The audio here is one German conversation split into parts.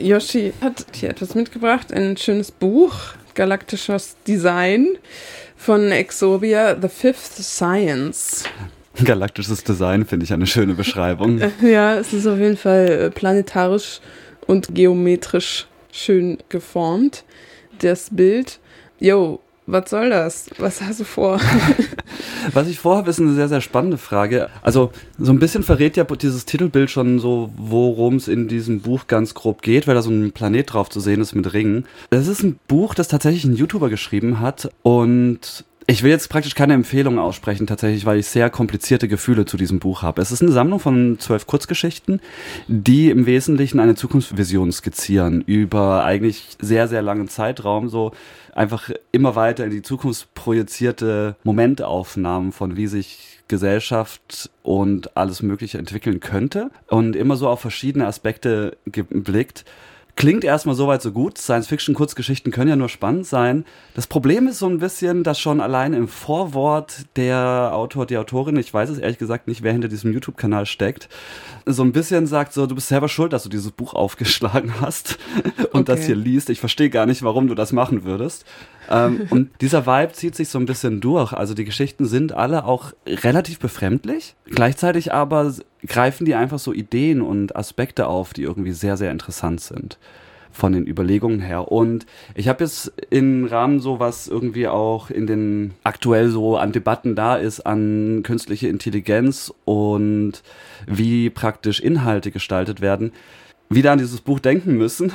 Yoshi hat hier etwas mitgebracht, ein schönes Buch, Galaktisches Design von Exobia, The Fifth Science. Galaktisches Design finde ich eine schöne Beschreibung. ja, es ist auf jeden Fall äh, planetarisch und geometrisch schön geformt. Das Bild. Yo, was soll das? Was hast du vor? Was ich vorhabe, ist eine sehr, sehr spannende Frage. Also, so ein bisschen verrät ja dieses Titelbild schon so, worum es in diesem Buch ganz grob geht, weil da so ein Planet drauf zu sehen ist mit Ringen. Es ist ein Buch, das tatsächlich ein YouTuber geschrieben hat und ich will jetzt praktisch keine Empfehlung aussprechen, tatsächlich, weil ich sehr komplizierte Gefühle zu diesem Buch habe. Es ist eine Sammlung von zwölf Kurzgeschichten, die im Wesentlichen eine Zukunftsvision skizzieren über eigentlich sehr, sehr langen Zeitraum, so einfach immer weiter in die Zukunft projizierte Momentaufnahmen von wie sich Gesellschaft und alles Mögliche entwickeln könnte und immer so auf verschiedene Aspekte geblickt. Klingt erstmal soweit so gut. Science-Fiction-Kurzgeschichten können ja nur spannend sein. Das Problem ist so ein bisschen, dass schon allein im Vorwort der Autor, die Autorin, ich weiß es ehrlich gesagt nicht, wer hinter diesem YouTube-Kanal steckt, so ein bisschen sagt so, du bist selber schuld, dass du dieses Buch aufgeschlagen hast und okay. das hier liest. Ich verstehe gar nicht, warum du das machen würdest. Ähm, und dieser Vibe zieht sich so ein bisschen durch. Also die Geschichten sind alle auch relativ befremdlich. Gleichzeitig aber greifen die einfach so Ideen und Aspekte auf, die irgendwie sehr, sehr interessant sind von den Überlegungen her. Und ich habe jetzt im Rahmen so, was irgendwie auch in den aktuell so an Debatten da ist, an künstliche Intelligenz und wie praktisch Inhalte gestaltet werden, wieder an dieses Buch denken müssen,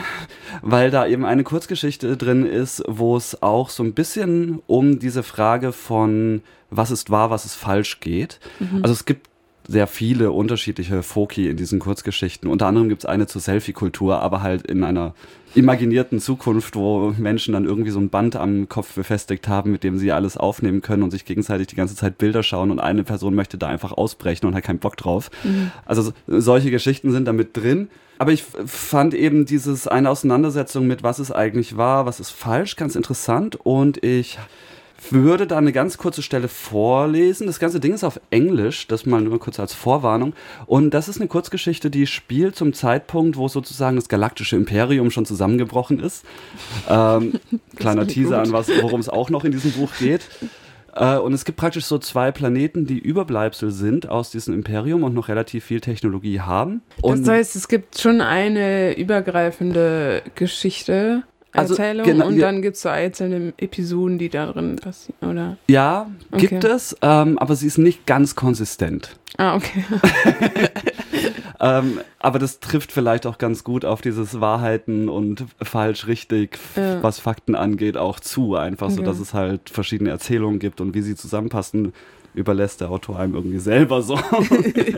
weil da eben eine Kurzgeschichte drin ist, wo es auch so ein bisschen um diese Frage von was ist wahr, was ist falsch geht. Mhm. Also es gibt sehr viele unterschiedliche Foki in diesen Kurzgeschichten. Unter anderem gibt es eine zur Selfie-Kultur, aber halt in einer imaginierten Zukunft, wo Menschen dann irgendwie so ein Band am Kopf befestigt haben, mit dem sie alles aufnehmen können und sich gegenseitig die ganze Zeit Bilder schauen und eine Person möchte da einfach ausbrechen und hat keinen Bock drauf. Mhm. Also solche Geschichten sind da mit drin. Aber ich fand eben dieses eine Auseinandersetzung mit was ist eigentlich wahr, was ist falsch, ganz interessant und ich würde da eine ganz kurze Stelle vorlesen. Das ganze Ding ist auf Englisch, das mal nur kurz als Vorwarnung. Und das ist eine Kurzgeschichte, die spielt zum Zeitpunkt, wo sozusagen das galaktische Imperium schon zusammengebrochen ist. Ähm, kleiner Teaser an was, worum es auch noch in diesem Buch geht. Äh, und es gibt praktisch so zwei Planeten, die Überbleibsel sind aus diesem Imperium und noch relativ viel Technologie haben. Und das heißt, es gibt schon eine übergreifende Geschichte also, Erzählung genau, und dann gibt es so einzelne Episoden, die da drin passieren, oder? Ja, okay. gibt es, ähm, aber sie ist nicht ganz konsistent. Ah, okay. ähm, aber das trifft vielleicht auch ganz gut auf dieses Wahrheiten und falsch, richtig, ja. was Fakten angeht, auch zu. Einfach okay. so, dass es halt verschiedene Erzählungen gibt und wie sie zusammenpassen, überlässt der Autor einem irgendwie selber so.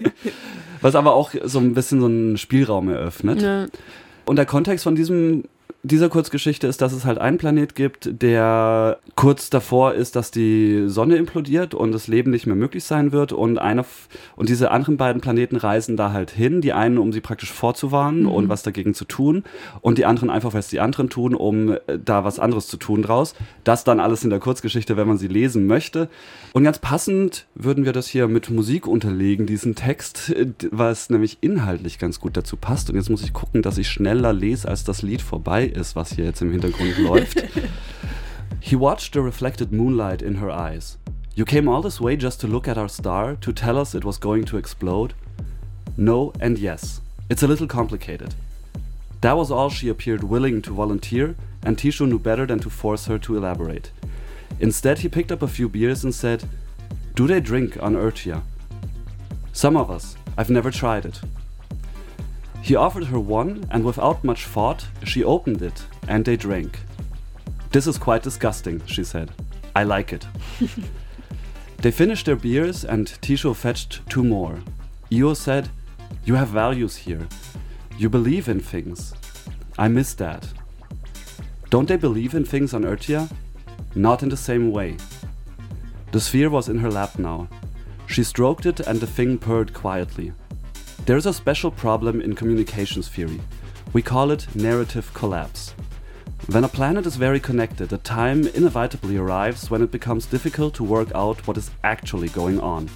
was aber auch so ein bisschen so einen Spielraum eröffnet. Ja. Und der Kontext von diesem dieser Kurzgeschichte ist, dass es halt einen Planet gibt, der kurz davor ist, dass die Sonne implodiert und das Leben nicht mehr möglich sein wird. Und einer und diese anderen beiden Planeten reisen da halt hin. Die einen, um sie praktisch vorzuwarnen mhm. und was dagegen zu tun. Und die anderen einfach, was die anderen tun, um äh, da was anderes zu tun draus. Das dann alles in der Kurzgeschichte, wenn man sie lesen möchte. Und ganz passend würden wir das hier mit Musik unterlegen, diesen Text, was nämlich inhaltlich ganz gut dazu passt. Und jetzt muss ich gucken, dass ich schneller lese, als das Lied vorbei ist, was hier jetzt im Hintergrund läuft. He watched the reflected moonlight in her eyes. You came all this way just to look at our star, to tell us it was going to explode? No and yes. It's a little complicated. That was all she appeared willing to volunteer, and Tishu knew better than to force her to elaborate. Instead, he picked up a few beers and said, Do they drink on Urtia? Some of us. I've never tried it. He offered her one, and without much thought, she opened it, and they drank. This is quite disgusting, she said. I like it. they finished their beers, and Tisho fetched two more. Io said, You have values here. You believe in things. I miss that. Don't they believe in things on Urtia? Not in the same way. The sphere was in her lap now. She stroked it, and the thing purred quietly. There is a special problem in communications theory. We call it narrative collapse. When a planet is very connected, a time inevitably arrives when it becomes difficult to work out what is actually going on.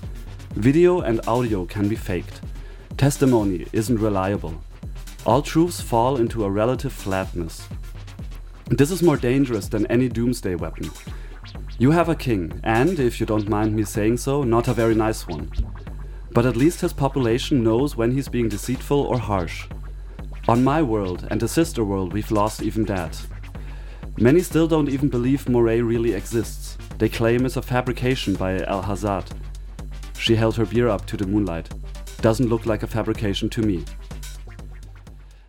Video and audio can be faked. Testimony isn't reliable. All truths fall into a relative flatness. This is more dangerous than any doomsday weapon. You have a king, and, if you don't mind me saying so, not a very nice one. But at least his population knows when he's being deceitful or harsh. On my world and the sister world, we've lost even that. Many still don't even believe Moray really exists. They claim it's a fabrication by Al Hazard. She held her beer up to the moonlight. Doesn't look like a fabrication to me.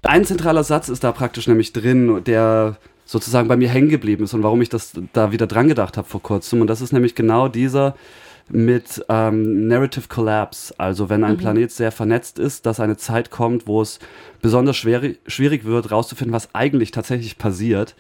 Ein zentraler Satz ist da praktisch nämlich drin, der sozusagen bei mir hängen geblieben ist und warum ich das da wieder dran gedacht habe vor kurzem. Und das ist nämlich genau dieser mit ähm, Narrative Collapse. Also wenn ein mhm. Planet sehr vernetzt ist, dass eine Zeit kommt, wo es besonders schwer, schwierig wird, rauszufinden, was eigentlich tatsächlich passiert.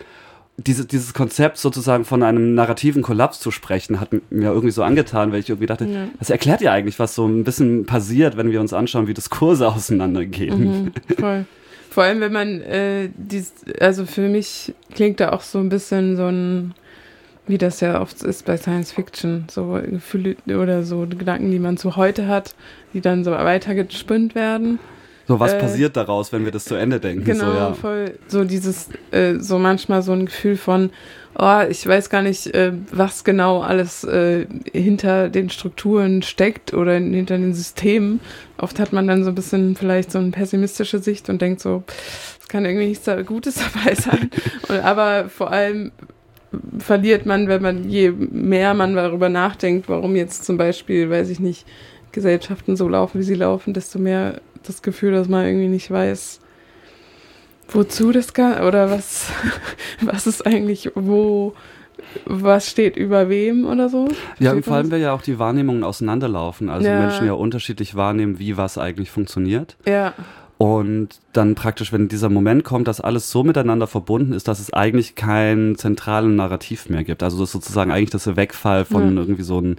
Diese, dieses Konzept sozusagen von einem narrativen Kollaps zu sprechen, hat mir irgendwie so angetan, weil ich irgendwie dachte, ja. das erklärt ja eigentlich, was so ein bisschen passiert, wenn wir uns anschauen, wie Diskurse auseinandergehen. Mhm, voll. Vor allem, wenn man, äh, dies, also für mich klingt da auch so ein bisschen so ein, wie das ja oft ist bei Science Fiction, so Gefühle oder so Gedanken, die man zu heute hat, die dann so weitergespinnt werden. So, was äh, passiert daraus, wenn wir das zu Ende denken? Genau, so, ja. voll, so dieses, äh, so manchmal so ein Gefühl von, oh, ich weiß gar nicht, äh, was genau alles äh, hinter den Strukturen steckt oder hinter den Systemen. Oft hat man dann so ein bisschen vielleicht so eine pessimistische Sicht und denkt so, es kann irgendwie nichts Gutes dabei sein. und, aber vor allem verliert man, wenn man, je mehr man darüber nachdenkt, warum jetzt zum Beispiel, weiß ich nicht, Gesellschaften so laufen, wie sie laufen, desto mehr das Gefühl, dass man irgendwie nicht weiß, wozu das kann oder was, was ist eigentlich, wo, was steht über wem oder so? Ja, und vor allem, weil ja auch die Wahrnehmungen auseinanderlaufen. Also ja. Menschen ja unterschiedlich wahrnehmen, wie was eigentlich funktioniert. Ja. Und dann praktisch, wenn dieser Moment kommt, dass alles so miteinander verbunden ist, dass es eigentlich kein zentralen Narrativ mehr gibt. Also das ist sozusagen eigentlich das Wegfall von ja. irgendwie so ein,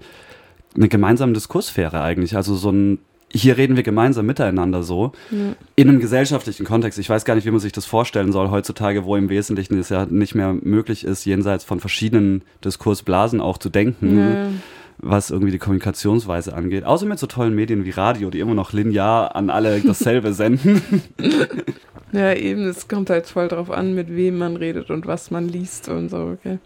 eine gemeinsame Diskurssphäre eigentlich. Also so ein hier reden wir gemeinsam miteinander so, ja. in einem gesellschaftlichen Kontext. Ich weiß gar nicht, wie man sich das vorstellen soll heutzutage, wo im Wesentlichen es ja nicht mehr möglich ist, jenseits von verschiedenen Diskursblasen auch zu denken. Ja. Was irgendwie die Kommunikationsweise angeht. Außer mit so tollen Medien wie Radio, die immer noch linear an alle dasselbe senden. Ja, eben, es kommt halt voll drauf an, mit wem man redet und was man liest und so, okay.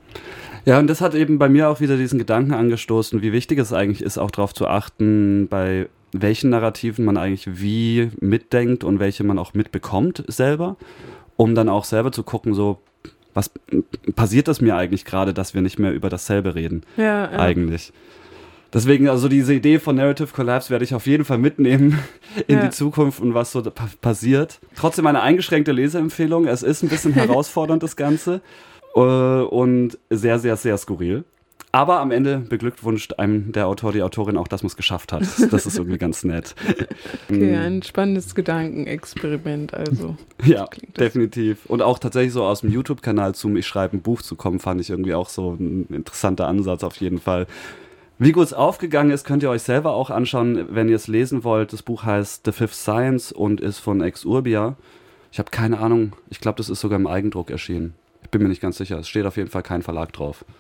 Ja, und das hat eben bei mir auch wieder diesen Gedanken angestoßen, wie wichtig es eigentlich ist, auch darauf zu achten, bei welchen Narrativen man eigentlich wie mitdenkt und welche man auch mitbekommt selber, um dann auch selber zu gucken, so, was passiert das mir eigentlich gerade, dass wir nicht mehr über dasselbe reden? Ja, ja. Eigentlich. Deswegen, also diese Idee von Narrative Collapse werde ich auf jeden Fall mitnehmen in ja. die Zukunft und was so passiert. Trotzdem eine eingeschränkte Leseempfehlung. Es ist ein bisschen herausfordernd, das Ganze. Äh, und sehr, sehr, sehr skurril. Aber am Ende beglückwünscht einem der Autor, die Autorin auch, dass man es geschafft hat. Das ist irgendwie ganz nett. Okay, mm. ein spannendes Gedankenexperiment also. Ja, definitiv. Und auch tatsächlich so aus dem YouTube-Kanal zum Ich schreibe ein Buch zu kommen, fand ich irgendwie auch so ein interessanter Ansatz auf jeden Fall. Wie gut es aufgegangen ist, könnt ihr euch selber auch anschauen, wenn ihr es lesen wollt. Das Buch heißt The Fifth Science und ist von Ex Urbia. Ich habe keine Ahnung, ich glaube, das ist sogar im Eigendruck erschienen. Ich bin mir nicht ganz sicher. Es steht auf jeden Fall kein Verlag drauf.